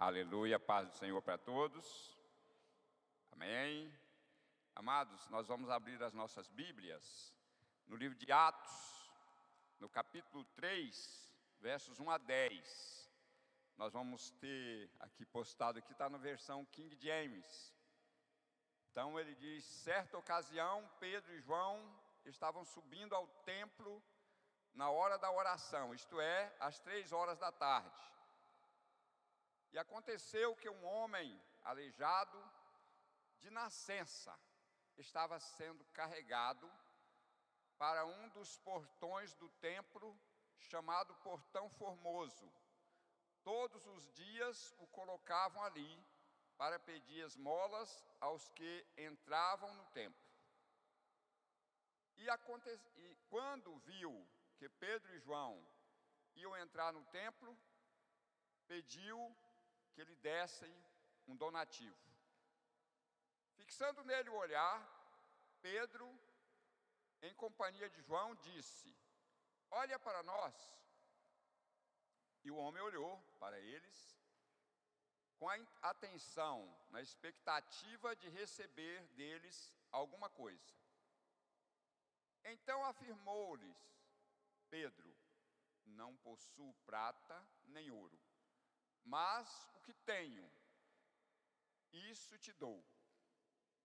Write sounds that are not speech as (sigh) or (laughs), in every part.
Aleluia, paz do Senhor para todos. Amém. Amados, nós vamos abrir as nossas Bíblias no livro de Atos, no capítulo 3, versos 1 a 10. Nós vamos ter aqui postado aqui está na versão King James. Então ele diz: certa ocasião, Pedro e João estavam subindo ao templo na hora da oração, isto é, às três horas da tarde. E aconteceu que um homem aleijado de nascença estava sendo carregado para um dos portões do templo chamado Portão Formoso. Todos os dias o colocavam ali para pedir esmolas aos que entravam no templo. E, aconte... e quando viu que Pedro e João iam entrar no templo, pediu que lhe dessem um donativo. Fixando nele o olhar, Pedro, em companhia de João, disse: Olha para nós. E o homem olhou para eles com a atenção, na expectativa de receber deles alguma coisa. Então afirmou-lhes Pedro: Não possuo prata nem ouro, mas o que tenho, isso te dou.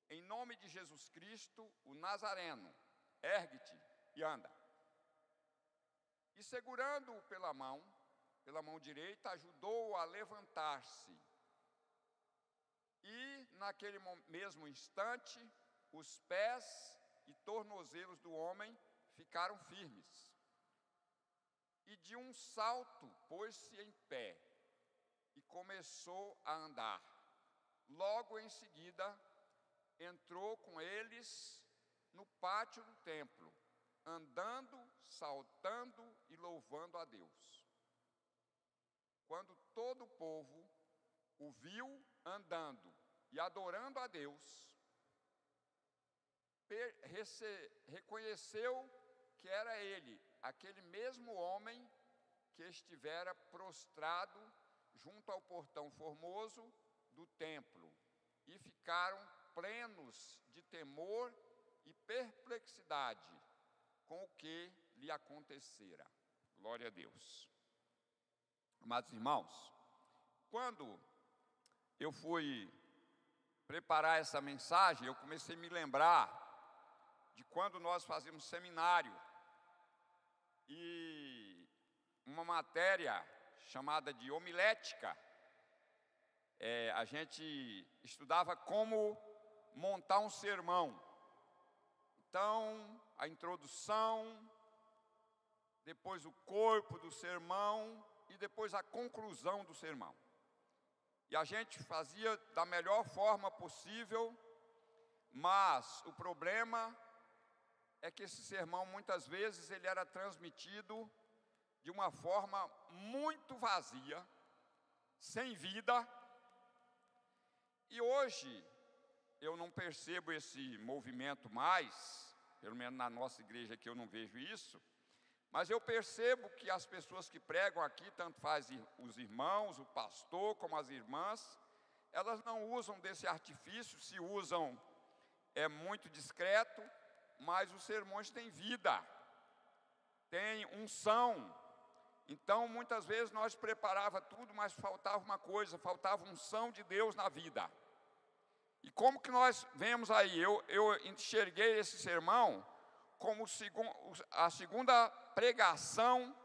Em nome de Jesus Cristo, o Nazareno, ergue-te e anda. E segurando-o pela mão, pela mão direita, ajudou-o a levantar-se. E naquele mesmo instante, os pés e tornozelos do homem ficaram firmes. E de um salto pôs-se em pé começou a andar. Logo em seguida, entrou com eles no pátio do templo, andando, saltando e louvando a Deus. Quando todo o povo o viu andando e adorando a Deus, reconheceu que era ele, aquele mesmo homem que estivera prostrado junto ao portão formoso do templo e ficaram plenos de temor e perplexidade com o que lhe acontecera. Glória a Deus. Amados irmãos, quando eu fui preparar essa mensagem, eu comecei a me lembrar de quando nós fazíamos seminário e uma matéria chamada de homilética. É, a gente estudava como montar um sermão. Então, a introdução, depois o corpo do sermão e depois a conclusão do sermão. E a gente fazia da melhor forma possível, mas o problema é que esse sermão muitas vezes ele era transmitido de uma forma muito vazia, sem vida. E hoje eu não percebo esse movimento mais, pelo menos na nossa igreja aqui eu não vejo isso, mas eu percebo que as pessoas que pregam aqui, tanto faz os irmãos, o pastor, como as irmãs, elas não usam desse artifício, se usam é muito discreto, mas os sermões têm vida, têm unção, então, muitas vezes nós preparava tudo, mas faltava uma coisa, faltava unção de Deus na vida. E como que nós vemos aí? Eu, eu enxerguei esse sermão como a segunda pregação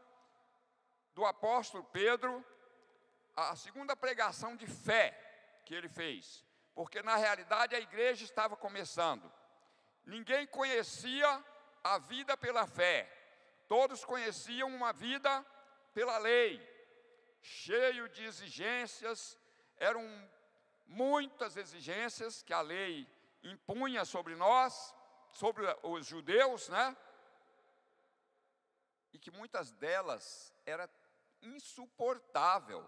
do apóstolo Pedro, a segunda pregação de fé que ele fez, porque na realidade a igreja estava começando. Ninguém conhecia a vida pela fé, todos conheciam uma vida pela lei, cheio de exigências, eram muitas exigências que a lei impunha sobre nós, sobre os judeus, né? E que muitas delas era insuportável.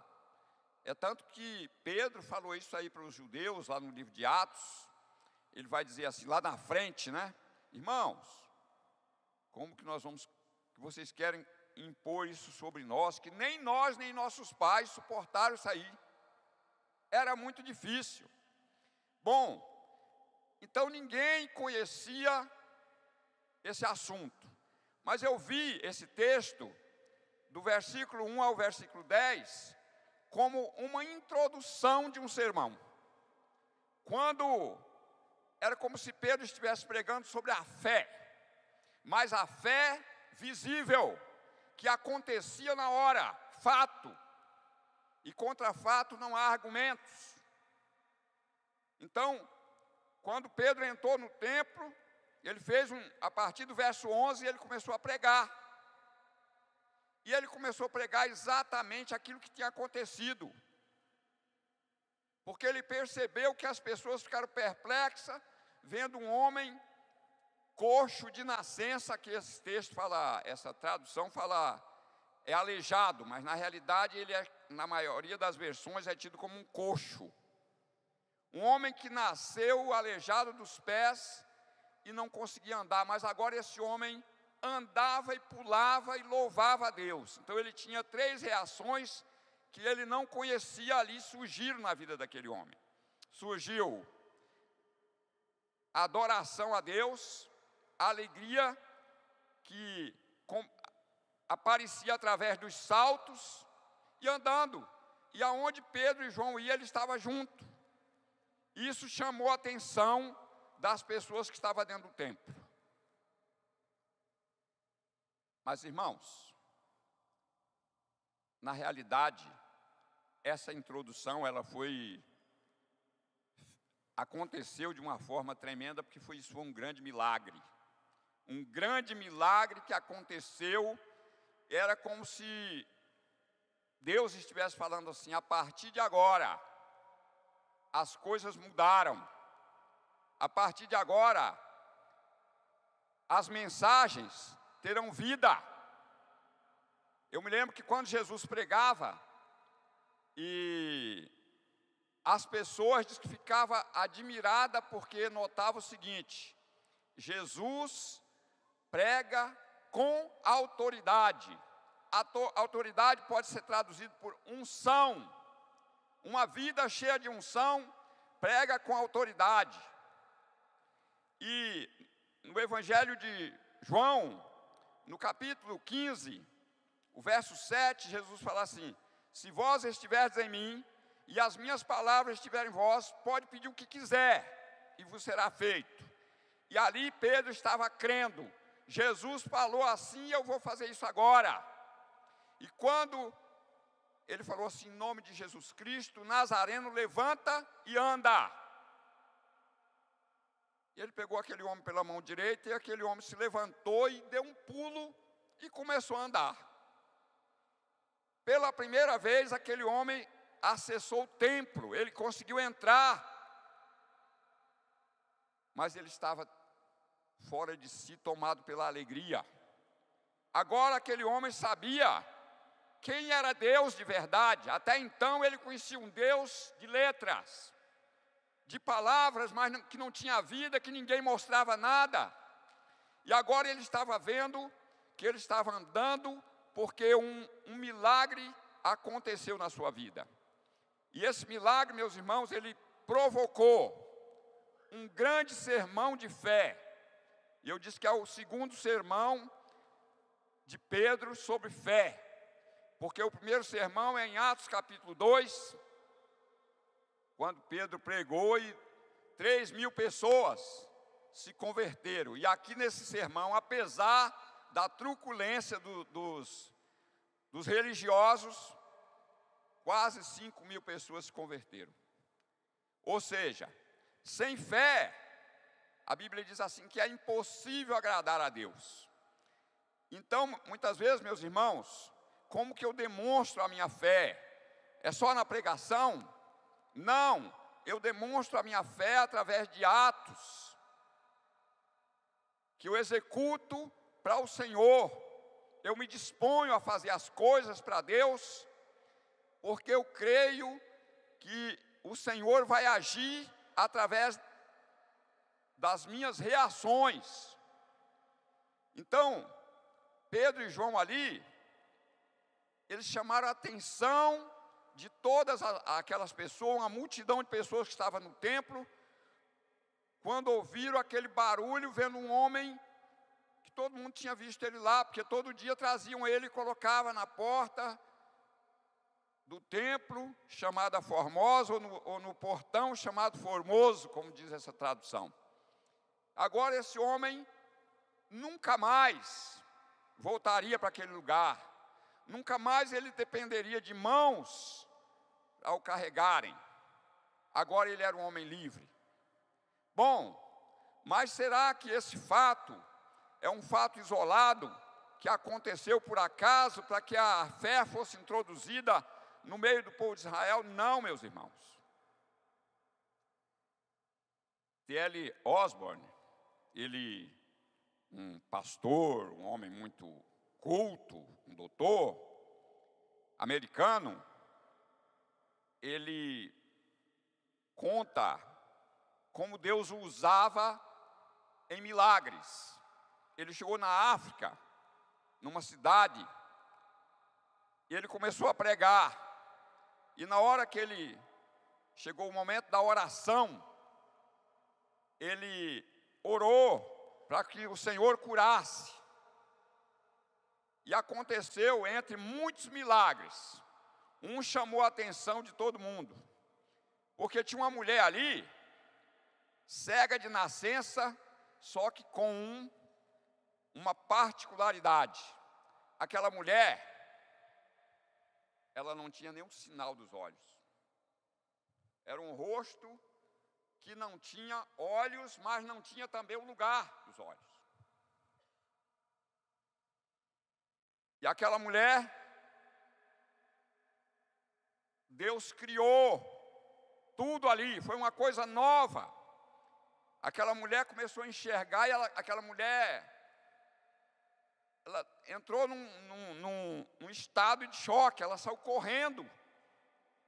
É tanto que Pedro falou isso aí para os judeus lá no livro de Atos. Ele vai dizer assim lá na frente, né? Irmãos, como que nós vamos que vocês querem impor isso sobre nós, que nem nós nem nossos pais suportaram isso aí. era muito difícil. Bom, então ninguém conhecia esse assunto, mas eu vi esse texto, do versículo 1 ao versículo 10, como uma introdução de um sermão. Quando era como se Pedro estivesse pregando sobre a fé, mas a fé visível, que acontecia na hora, fato. E contra fato não há argumentos. Então, quando Pedro entrou no templo, ele fez um, a partir do verso 11, ele começou a pregar. E ele começou a pregar exatamente aquilo que tinha acontecido. Porque ele percebeu que as pessoas ficaram perplexas, vendo um homem coxo de nascença, que esse texto fala, essa tradução fala, é aleijado, mas na realidade ele é, na maioria das versões, é tido como um coxo. Um homem que nasceu aleijado dos pés e não conseguia andar, mas agora esse homem andava e pulava e louvava a Deus. Então ele tinha três reações que ele não conhecia ali surgiram na vida daquele homem. Surgiu adoração a Deus, a alegria que com, aparecia através dos saltos e andando. E aonde Pedro e João iam, ele estava junto. Isso chamou a atenção das pessoas que estavam dentro do templo. Mas irmãos, na realidade, essa introdução ela foi aconteceu de uma forma tremenda porque foi isso foi um grande milagre. Um grande milagre que aconteceu era como se Deus estivesse falando assim: a partir de agora, as coisas mudaram. A partir de agora, as mensagens terão vida. Eu me lembro que quando Jesus pregava, e as pessoas diz que ficava admirada porque notava o seguinte: Jesus prega com autoridade. Autoridade pode ser traduzida por unção. Uma vida cheia de unção prega com autoridade. E no Evangelho de João, no capítulo 15, o verso 7, Jesus fala assim: Se vós estiverdes em mim e as minhas palavras estiverem em vós, pode pedir o que quiser e vos será feito. E ali Pedro estava crendo. Jesus falou assim: Eu vou fazer isso agora. E quando ele falou assim, em nome de Jesus Cristo, Nazareno, levanta e anda. E ele pegou aquele homem pela mão direita e aquele homem se levantou e deu um pulo e começou a andar. Pela primeira vez, aquele homem acessou o templo, ele conseguiu entrar, mas ele estava fora de si, tomado pela alegria. Agora aquele homem sabia quem era Deus de verdade. Até então ele conhecia um Deus de letras, de palavras, mas que não tinha vida, que ninguém mostrava nada. E agora ele estava vendo que ele estava andando porque um, um milagre aconteceu na sua vida. E esse milagre, meus irmãos, ele provocou um grande sermão de fé. E eu disse que é o segundo sermão de Pedro sobre fé. Porque o primeiro sermão é em Atos capítulo 2, quando Pedro pregou e 3 mil pessoas se converteram. E aqui nesse sermão, apesar da truculência do, dos, dos religiosos, quase 5 mil pessoas se converteram. Ou seja, sem fé, a Bíblia diz assim que é impossível agradar a Deus. Então, muitas vezes, meus irmãos, como que eu demonstro a minha fé? É só na pregação? Não, eu demonstro a minha fé através de atos que eu executo para o Senhor. Eu me disponho a fazer as coisas para Deus, porque eu creio que o Senhor vai agir através das minhas reações. Então, Pedro e João ali, eles chamaram a atenção de todas aquelas pessoas, uma multidão de pessoas que estavam no templo, quando ouviram aquele barulho, vendo um homem que todo mundo tinha visto ele lá, porque todo dia traziam ele e colocavam na porta do templo, chamada Formosa, ou no, ou no portão chamado Formoso, como diz essa tradução. Agora esse homem nunca mais voltaria para aquele lugar, nunca mais ele dependeria de mãos ao carregarem. Agora ele era um homem livre. Bom, mas será que esse fato é um fato isolado que aconteceu por acaso para que a fé fosse introduzida no meio do povo de Israel? Não, meus irmãos. T.L. Osborne, ele, um pastor, um homem muito culto, um doutor americano, ele conta como Deus o usava em milagres. Ele chegou na África, numa cidade, e ele começou a pregar. E na hora que ele chegou o momento da oração, ele orou para que o Senhor curasse. E aconteceu entre muitos milagres. Um chamou a atenção de todo mundo. Porque tinha uma mulher ali, cega de nascença, só que com um, uma particularidade. Aquela mulher, ela não tinha nenhum sinal dos olhos. Era um rosto que não tinha olhos, mas não tinha também o lugar dos olhos. E aquela mulher, Deus criou tudo ali, foi uma coisa nova. Aquela mulher começou a enxergar e ela, aquela mulher, ela entrou num, num, num, num estado de choque, ela saiu correndo.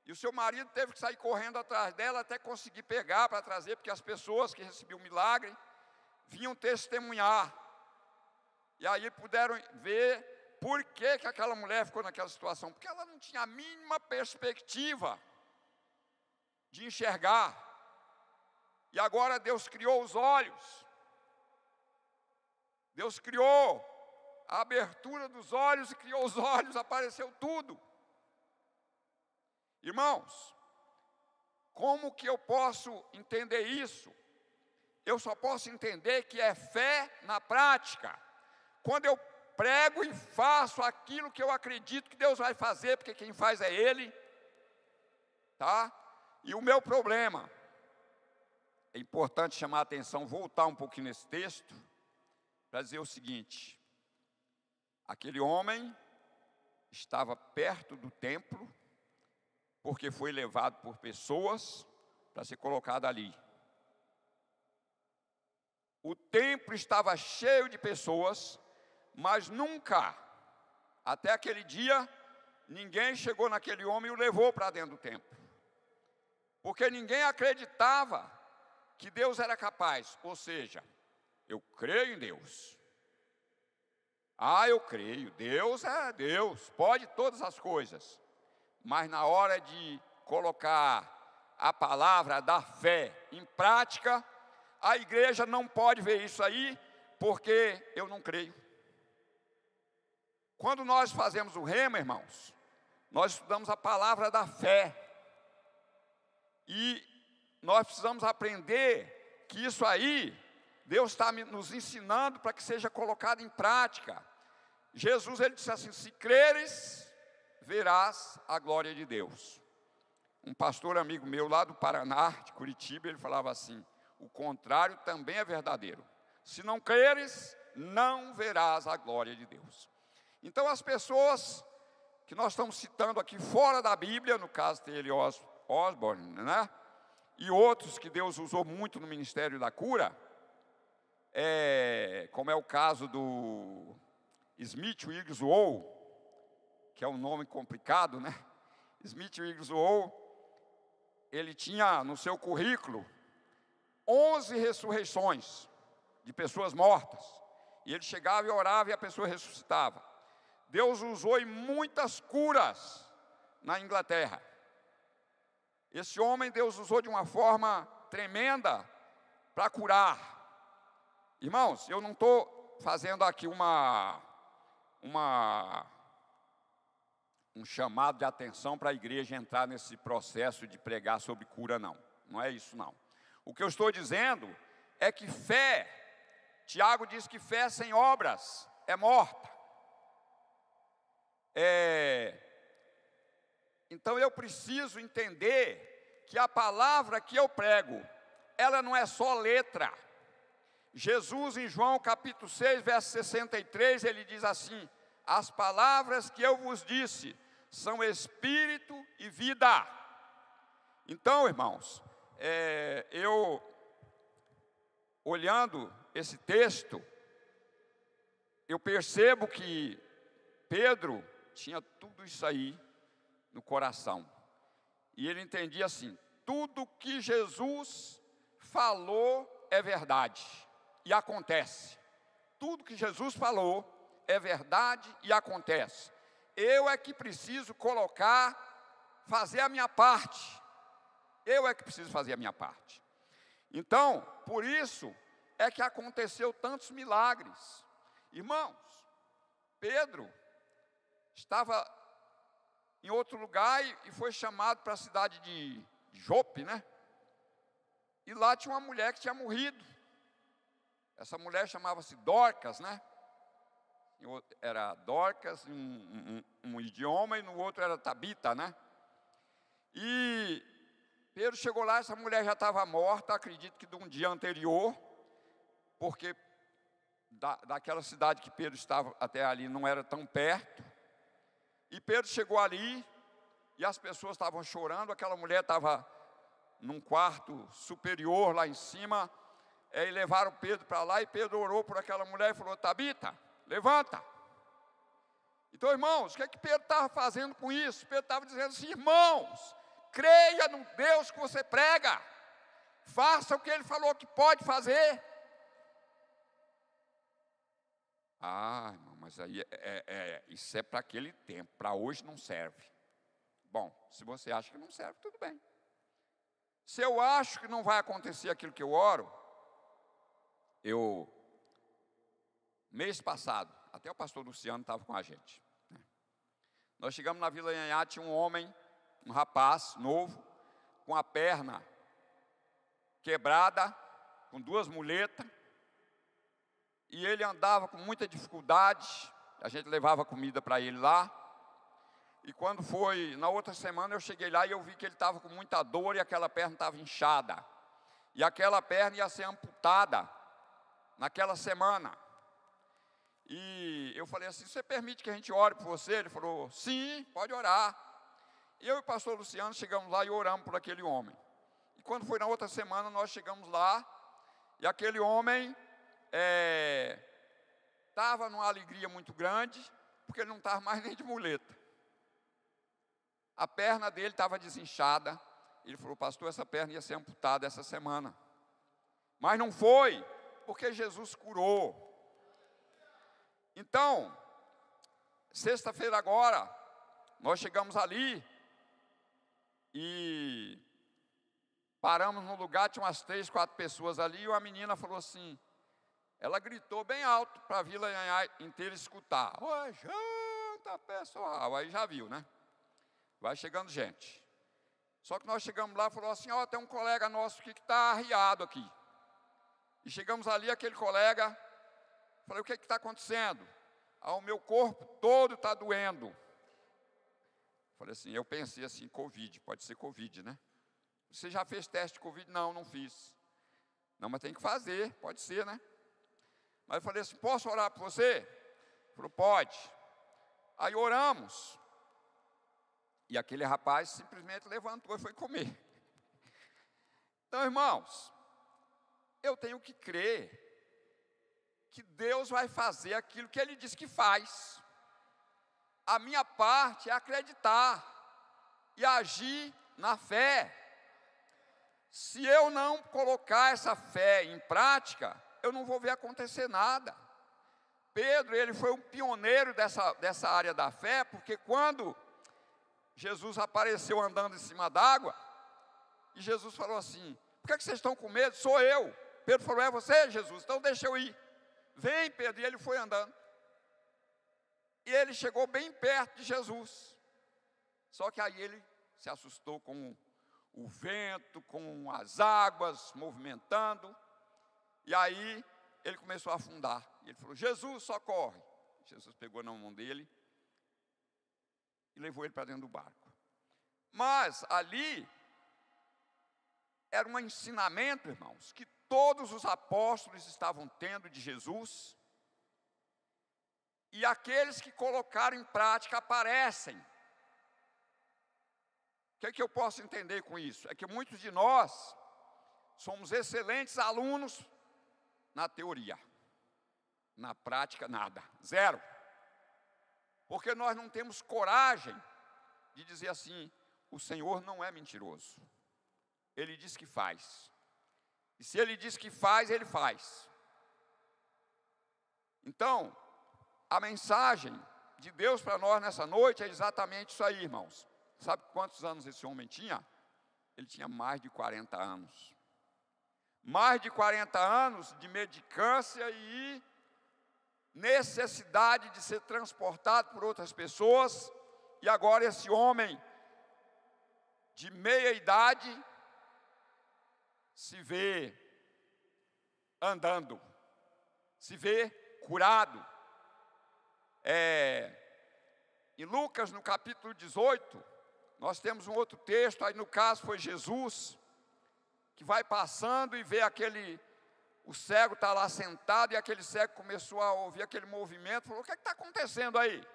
E o seu marido teve que sair correndo atrás dela até conseguir pegar para trazer, porque as pessoas que recebiam o milagre vinham testemunhar. E aí puderam ver por que, que aquela mulher ficou naquela situação. Porque ela não tinha a mínima perspectiva de enxergar. E agora Deus criou os olhos. Deus criou a abertura dos olhos e criou os (laughs) olhos, apareceu tudo. Irmãos, como que eu posso entender isso? Eu só posso entender que é fé na prática. Quando eu prego e faço aquilo que eu acredito que Deus vai fazer, porque quem faz é Ele, tá? E o meu problema é importante chamar a atenção, voltar um pouquinho nesse texto, para dizer o seguinte: aquele homem estava perto do templo, porque foi levado por pessoas para ser colocado ali. O templo estava cheio de pessoas, mas nunca, até aquele dia, ninguém chegou naquele homem e o levou para dentro do templo. Porque ninguém acreditava que Deus era capaz, ou seja, eu creio em Deus. Ah, eu creio, Deus é Deus, pode todas as coisas. Mas na hora de colocar a palavra da fé em prática, a igreja não pode ver isso aí, porque eu não creio. Quando nós fazemos o rema, irmãos, nós estudamos a palavra da fé. E nós precisamos aprender que isso aí, Deus está nos ensinando para que seja colocado em prática. Jesus, ele disse assim: se creres, verás a glória de Deus. Um pastor amigo meu lá do Paraná, de Curitiba, ele falava assim: o contrário também é verdadeiro. Se não creres, não verás a glória de Deus. Então, as pessoas que nós estamos citando aqui fora da Bíblia, no caso dele Osborne, né? e outros que Deus usou muito no ministério da cura, é, como é o caso do Smith Wigglesworth, que é um nome complicado, né? Smith Wigglesworth, ele tinha no seu currículo 11 ressurreições de pessoas mortas. E ele chegava e orava e a pessoa ressuscitava. Deus usou em muitas curas na Inglaterra. Esse homem Deus usou de uma forma tremenda para curar. Irmãos, eu não estou fazendo aqui uma, uma, um chamado de atenção para a igreja entrar nesse processo de pregar sobre cura, não. Não é isso, não. O que eu estou dizendo é que fé, Tiago diz que fé sem obras é morta. É, então eu preciso entender que a palavra que eu prego, ela não é só letra. Jesus, em João capítulo 6, verso 63, ele diz assim: As palavras que eu vos disse são espírito e vida. Então, irmãos, é, eu, olhando esse texto, eu percebo que Pedro tinha tudo isso aí no coração. E ele entendia assim: tudo que Jesus falou é verdade e acontece. Tudo que Jesus falou é verdade e acontece. Eu é que preciso colocar, fazer a minha parte. Eu é que preciso fazer a minha parte. Então, por isso é que aconteceu tantos milagres. Irmãos, Pedro estava em outro lugar e foi chamado para a cidade de Jope, né? E lá tinha uma mulher que tinha morrido. Essa mulher chamava-se Dorcas, né? Era Dorcas, um, um, um, idioma, e no outro era Tabita, né? E Pedro chegou lá, essa mulher já estava morta, acredito que de um dia anterior, porque da, daquela cidade que Pedro estava até ali não era tão perto. E Pedro chegou ali e as pessoas estavam chorando, aquela mulher estava num quarto superior lá em cima, e levaram Pedro para lá e Pedro orou por aquela mulher e falou: Tabita, levanta. Então, irmãos, o que é que Pedro estava fazendo com isso? Pedro estava dizendo assim: irmãos, creia no Deus que você prega, faça o que ele falou que pode fazer. Ah, irmão, mas aí é, é, é isso é para aquele tempo, para hoje não serve. Bom, se você acha que não serve, tudo bem. Se eu acho que não vai acontecer aquilo que eu oro, eu, mês passado, até o pastor Luciano estava com a gente. Né? Nós chegamos na Vila Anhá, tinha um homem, um rapaz novo, com a perna quebrada, com duas muletas, e ele andava com muita dificuldade, a gente levava comida para ele lá. E quando foi, na outra semana eu cheguei lá e eu vi que ele estava com muita dor e aquela perna estava inchada. E aquela perna ia ser amputada naquela semana. E eu falei assim: Você permite que a gente ore por você? Ele falou: Sim, pode orar. Eu e o pastor Luciano chegamos lá e oramos por aquele homem. E quando foi na outra semana, nós chegamos lá e aquele homem estava é, numa alegria muito grande, porque ele não estava mais nem de muleta. A perna dele estava desinchada. Ele falou, pastor, essa perna ia ser amputada essa semana. Mas não foi, porque Jesus curou. Então, sexta-feira agora, nós chegamos ali e paramos no lugar, tinha umas três, quatro pessoas ali, e uma menina falou assim: ela gritou bem alto para a vila inteira escutar. Oi, janta, pessoal. Aí já viu, né? Vai chegando gente. Só que nós chegamos lá e falou assim: ó, tem um colega nosso que está arriado aqui. E chegamos ali, aquele colega, falei, o que está acontecendo? Ah, o meu corpo todo está doendo. Falei assim, eu pensei assim, Covid, pode ser Covid, né? Você já fez teste de Covid? Não, não fiz. Não, mas tem que fazer, pode ser, né? Mas eu falei assim: posso orar por você? Ele falou: pode. Aí oramos. E aquele rapaz simplesmente levantou e foi comer. Então, irmãos, eu tenho que crer que Deus vai fazer aquilo que Ele diz que faz. A minha parte é acreditar e agir na fé. Se eu não colocar essa fé em prática, eu não vou ver acontecer nada. Pedro, ele foi um pioneiro dessa, dessa área da fé, porque quando Jesus apareceu andando em cima d'água, e Jesus falou assim: Por que, que vocês estão com medo? Sou eu. Pedro falou: É você, Jesus? Então deixa eu ir. Vem, Pedro. E ele foi andando. E ele chegou bem perto de Jesus. Só que aí ele se assustou com o vento, com as águas movimentando. E aí ele começou a afundar. E ele falou: Jesus, socorre. Jesus pegou na mão dele e levou ele para dentro do barco. Mas ali era um ensinamento, irmãos, que todos os apóstolos estavam tendo de Jesus. E aqueles que colocaram em prática aparecem. O que, é que eu posso entender com isso? É que muitos de nós somos excelentes alunos na teoria, na prática, nada, zero. Porque nós não temos coragem de dizer assim: o Senhor não é mentiroso. Ele diz que faz. E se ele diz que faz, ele faz. Então, a mensagem de Deus para nós nessa noite é exatamente isso aí, irmãos. Sabe quantos anos esse homem tinha? Ele tinha mais de 40 anos. Mais de 40 anos de medicância e necessidade de ser transportado por outras pessoas. E agora esse homem de meia idade se vê andando, se vê curado. É, em Lucas, no capítulo 18, nós temos um outro texto, aí no caso foi Jesus, que vai passando e vê aquele, o cego está lá sentado, e aquele cego começou a ouvir aquele movimento, falou: O que é está acontecendo aí?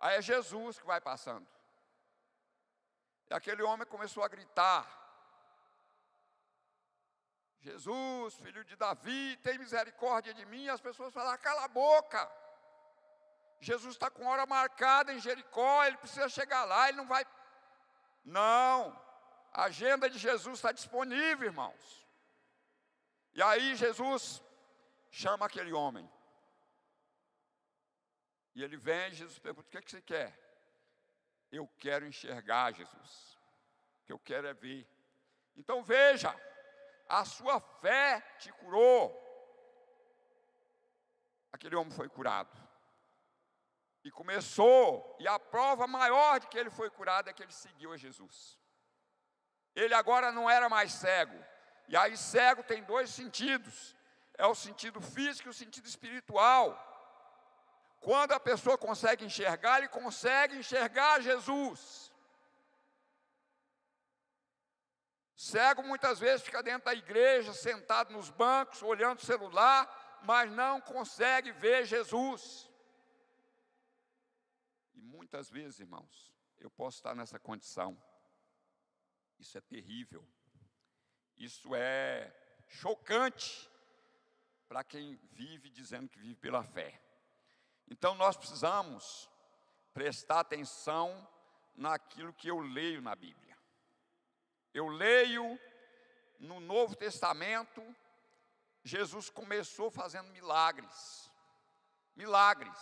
Aí é Jesus que vai passando. E aquele homem começou a gritar: Jesus, filho de Davi, tem misericórdia de mim. As pessoas falaram: cala a boca. Jesus está com hora marcada em Jericó, ele precisa chegar lá, ele não vai. Não, a agenda de Jesus está disponível, irmãos. E aí Jesus chama aquele homem. E ele vem, Jesus pergunta: o que, é que você quer? Eu quero enxergar, Jesus. O que eu quero é ver. Então veja, a sua fé te curou. Aquele homem foi curado. E começou, e a prova maior de que ele foi curado é que ele seguiu a Jesus. Ele agora não era mais cego. E aí, cego tem dois sentidos: é o sentido físico e o sentido espiritual. Quando a pessoa consegue enxergar, ele consegue enxergar Jesus. Cego muitas vezes fica dentro da igreja, sentado nos bancos, olhando o celular, mas não consegue ver Jesus. E muitas vezes, irmãos, eu posso estar nessa condição. Isso é terrível. Isso é chocante para quem vive dizendo que vive pela fé. Então nós precisamos prestar atenção naquilo que eu leio na Bíblia. Eu leio no Novo Testamento, Jesus começou fazendo milagres. Milagres.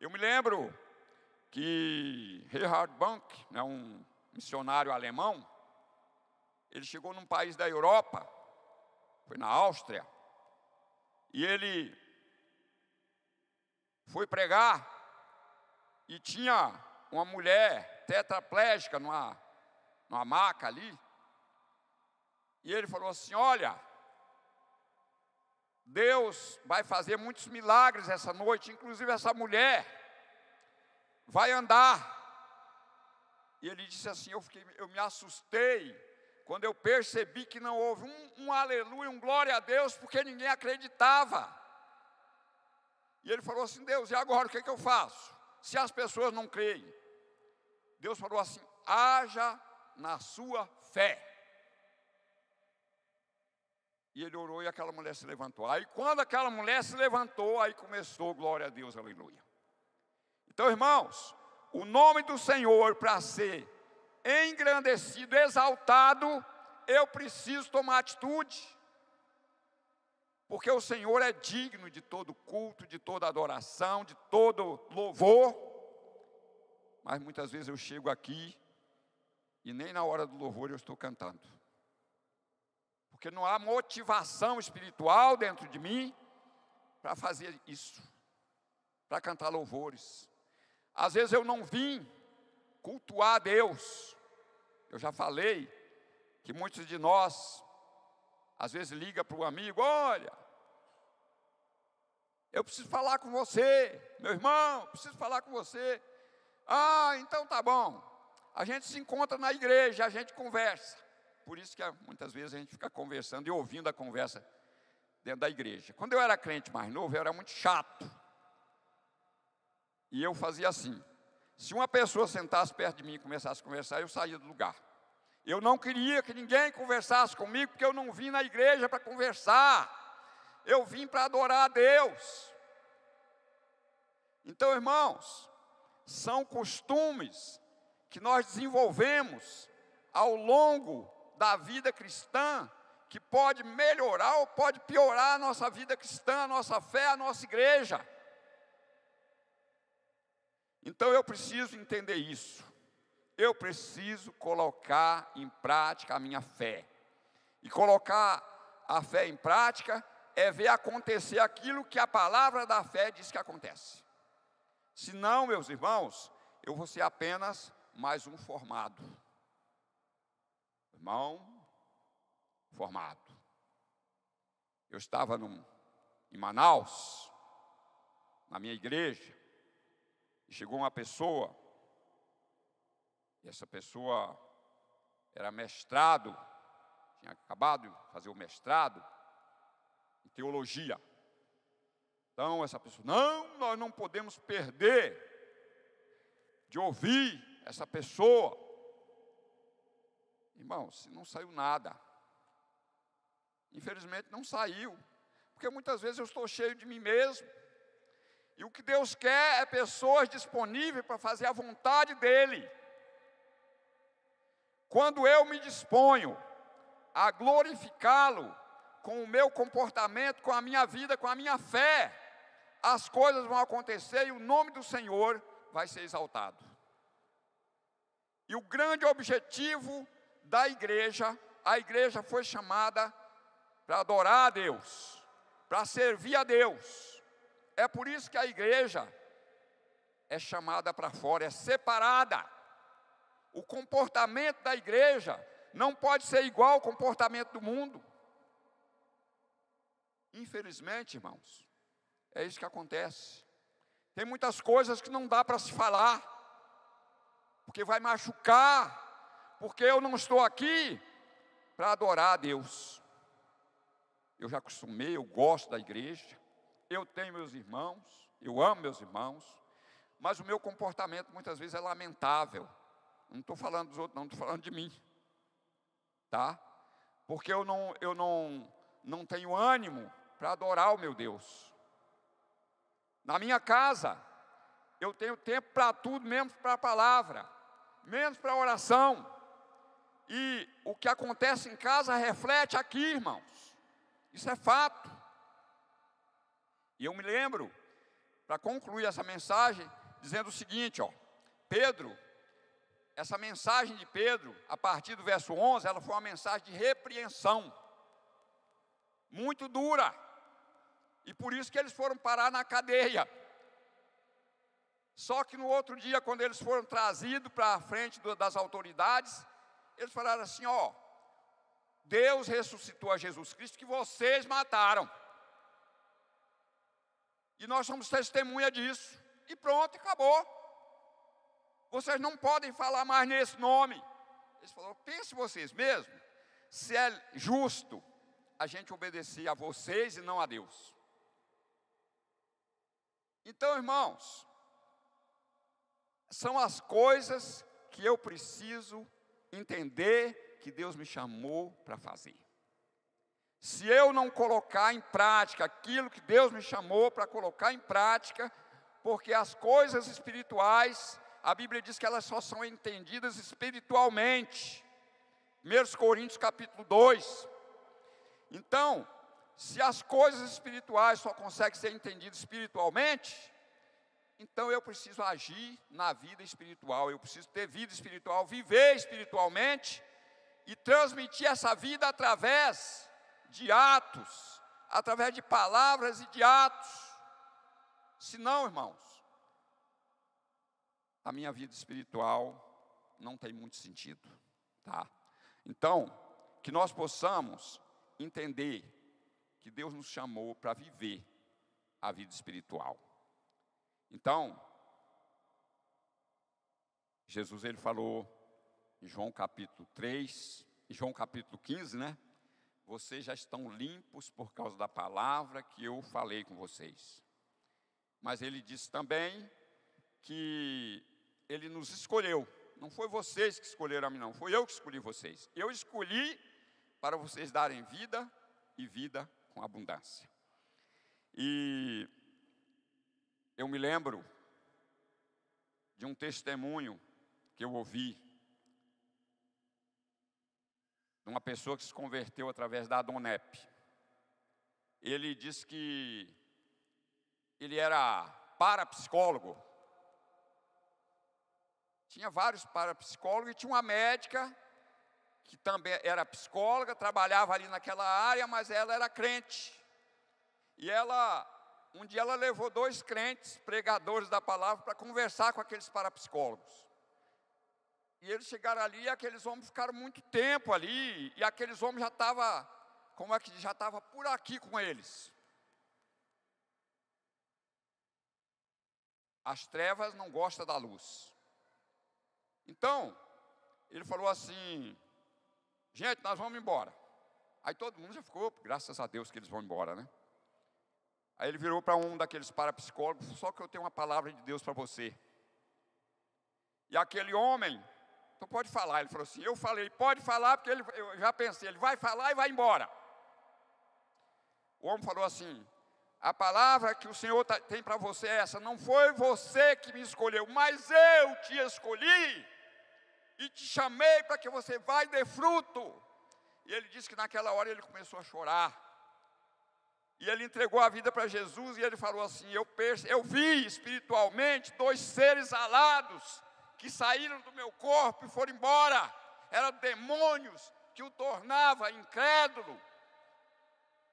Eu me lembro que Gerhard Bank, né, um missionário alemão, ele chegou num país da Europa, foi na Áustria, e ele foi pregar e tinha uma mulher tetraplégica numa, numa maca ali. E ele falou assim: Olha, Deus vai fazer muitos milagres essa noite, inclusive essa mulher vai andar. E ele disse assim: Eu, fiquei, eu me assustei quando eu percebi que não houve um, um aleluia, um glória a Deus, porque ninguém acreditava. E ele falou assim: Deus, e agora o que, é que eu faço? Se as pessoas não creem. Deus falou assim: haja na sua fé. E ele orou e aquela mulher se levantou. Aí quando aquela mulher se levantou, aí começou, glória a Deus, aleluia. Então, irmãos, o nome do Senhor para ser engrandecido, exaltado, eu preciso tomar atitude porque o Senhor é digno de todo culto, de toda adoração, de todo louvor. Mas muitas vezes eu chego aqui e nem na hora do louvor eu estou cantando. Porque não há motivação espiritual dentro de mim para fazer isso, para cantar louvores. Às vezes eu não vim cultuar a Deus. Eu já falei que muitos de nós, às vezes, liga para o amigo: olha, eu preciso falar com você, meu irmão, preciso falar com você. Ah, então tá bom. A gente se encontra na igreja, a gente conversa. Por isso que muitas vezes a gente fica conversando e ouvindo a conversa dentro da igreja. Quando eu era crente mais novo, eu era muito chato. E eu fazia assim: se uma pessoa sentasse perto de mim e começasse a conversar, eu saía do lugar. Eu não queria que ninguém conversasse comigo, porque eu não vim na igreja para conversar. Eu vim para adorar a Deus. Então, irmãos, são costumes que nós desenvolvemos ao longo da vida cristã que pode melhorar ou pode piorar a nossa vida cristã, a nossa fé, a nossa igreja. Então eu preciso entender isso. Eu preciso colocar em prática a minha fé. E colocar a fé em prática é ver acontecer aquilo que a palavra da fé diz que acontece. Se não, meus irmãos, eu vou ser apenas mais um formado. Irmão, formado. Eu estava num, em Manaus, na minha igreja, e chegou uma pessoa, e essa pessoa era mestrado, tinha acabado de fazer o mestrado em teologia. Então, essa pessoa, não, nós não podemos perder de ouvir essa pessoa. Irmãos, não saiu nada. Infelizmente não saiu, porque muitas vezes eu estou cheio de mim mesmo. E o que Deus quer é pessoas disponíveis para fazer a vontade dEle. Quando eu me disponho a glorificá-lo com o meu comportamento, com a minha vida, com a minha fé, as coisas vão acontecer e o nome do Senhor vai ser exaltado. E o grande objetivo da igreja, a igreja foi chamada para adorar a Deus, para servir a Deus. É por isso que a igreja é chamada para fora, é separada. O comportamento da igreja não pode ser igual ao comportamento do mundo. Infelizmente, irmãos, é isso que acontece. Tem muitas coisas que não dá para se falar, porque vai machucar, porque eu não estou aqui para adorar a Deus eu já acostumei, eu gosto da igreja, eu tenho meus irmãos, eu amo meus irmãos, mas o meu comportamento muitas vezes é lamentável. Não estou falando dos outros, não, estou falando de mim. Tá? Porque eu não, eu não, não tenho ânimo para adorar o meu Deus. Na minha casa, eu tenho tempo para tudo, menos para a palavra, menos para oração. E o que acontece em casa reflete aqui, irmãos. Isso é fato. E eu me lembro, para concluir essa mensagem, dizendo o seguinte, ó, Pedro, essa mensagem de Pedro, a partir do verso 11, ela foi uma mensagem de repreensão, muito dura, e por isso que eles foram parar na cadeia. Só que no outro dia, quando eles foram trazidos para a frente do, das autoridades, eles falaram assim: ó, Deus ressuscitou a Jesus Cristo que vocês mataram. E nós somos testemunha disso. E pronto, acabou. Vocês não podem falar mais nesse nome. Eles falaram: pense vocês mesmo, se é justo a gente obedecer a vocês e não a Deus. Então, irmãos, são as coisas que eu preciso entender que Deus me chamou para fazer. Se eu não colocar em prática aquilo que Deus me chamou para colocar em prática, porque as coisas espirituais, a Bíblia diz que elas só são entendidas espiritualmente. 1 Coríntios capítulo 2. Então, se as coisas espirituais só conseguem ser entendidas espiritualmente, Então eu preciso agir na vida espiritual, eu preciso ter vida espiritual, viver espiritualmente e transmitir essa vida através de atos, através de palavras e de atos. Se não, irmãos, a minha vida espiritual não tem muito sentido, tá? Então, que nós possamos entender que Deus nos chamou para viver a vida espiritual. Então, Jesus ele falou em João capítulo 3, em João capítulo 15, né? Vocês já estão limpos por causa da palavra que eu falei com vocês. Mas ele disse também que ele nos escolheu. Não foi vocês que escolheram a mim, não. Foi eu que escolhi vocês. Eu escolhi para vocês darem vida e vida com abundância. E eu me lembro de um testemunho que eu ouvi de uma pessoa que se converteu através da Adonep. Ele disse que ele era parapsicólogo. Tinha vários parapsicólogos e tinha uma médica que também era psicóloga, trabalhava ali naquela área, mas ela era crente. E ela, um dia ela levou dois crentes, pregadores da palavra, para conversar com aqueles parapsicólogos. E eles chegaram ali e aqueles homens ficaram muito tempo ali, e aqueles homens já estavam, como é que já estava por aqui com eles. As trevas não gostam da luz. Então, ele falou assim: Gente, nós vamos embora. Aí todo mundo já ficou, graças a Deus que eles vão embora, né? Aí ele virou para um daqueles parapsicólogos, só que eu tenho uma palavra de Deus para você. E aquele homem, tu pode falar, ele falou assim, eu falei, pode falar, porque ele, eu já pensei, ele vai falar e vai embora. O homem falou assim, a palavra que o Senhor tá, tem para você é essa, não foi você que me escolheu, mas eu te escolhi e te chamei para que você vá e dê fruto. E ele disse que naquela hora ele começou a chorar. E ele entregou a vida para Jesus e ele falou assim: eu, eu vi espiritualmente dois seres alados que saíram do meu corpo e foram embora. Eram demônios que o tornava incrédulo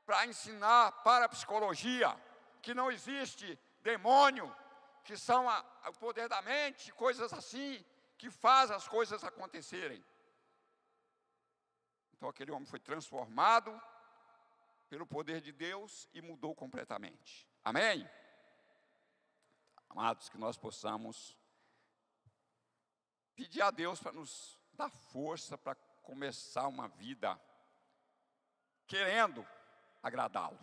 para ensinar para a psicologia que não existe demônio, que são a, o poder da mente, coisas assim que faz as coisas acontecerem. Então aquele homem foi transformado pelo poder de Deus e mudou completamente. Amém? Amados, que nós possamos pedir a Deus para nos dar força para começar uma vida querendo agradá-lo.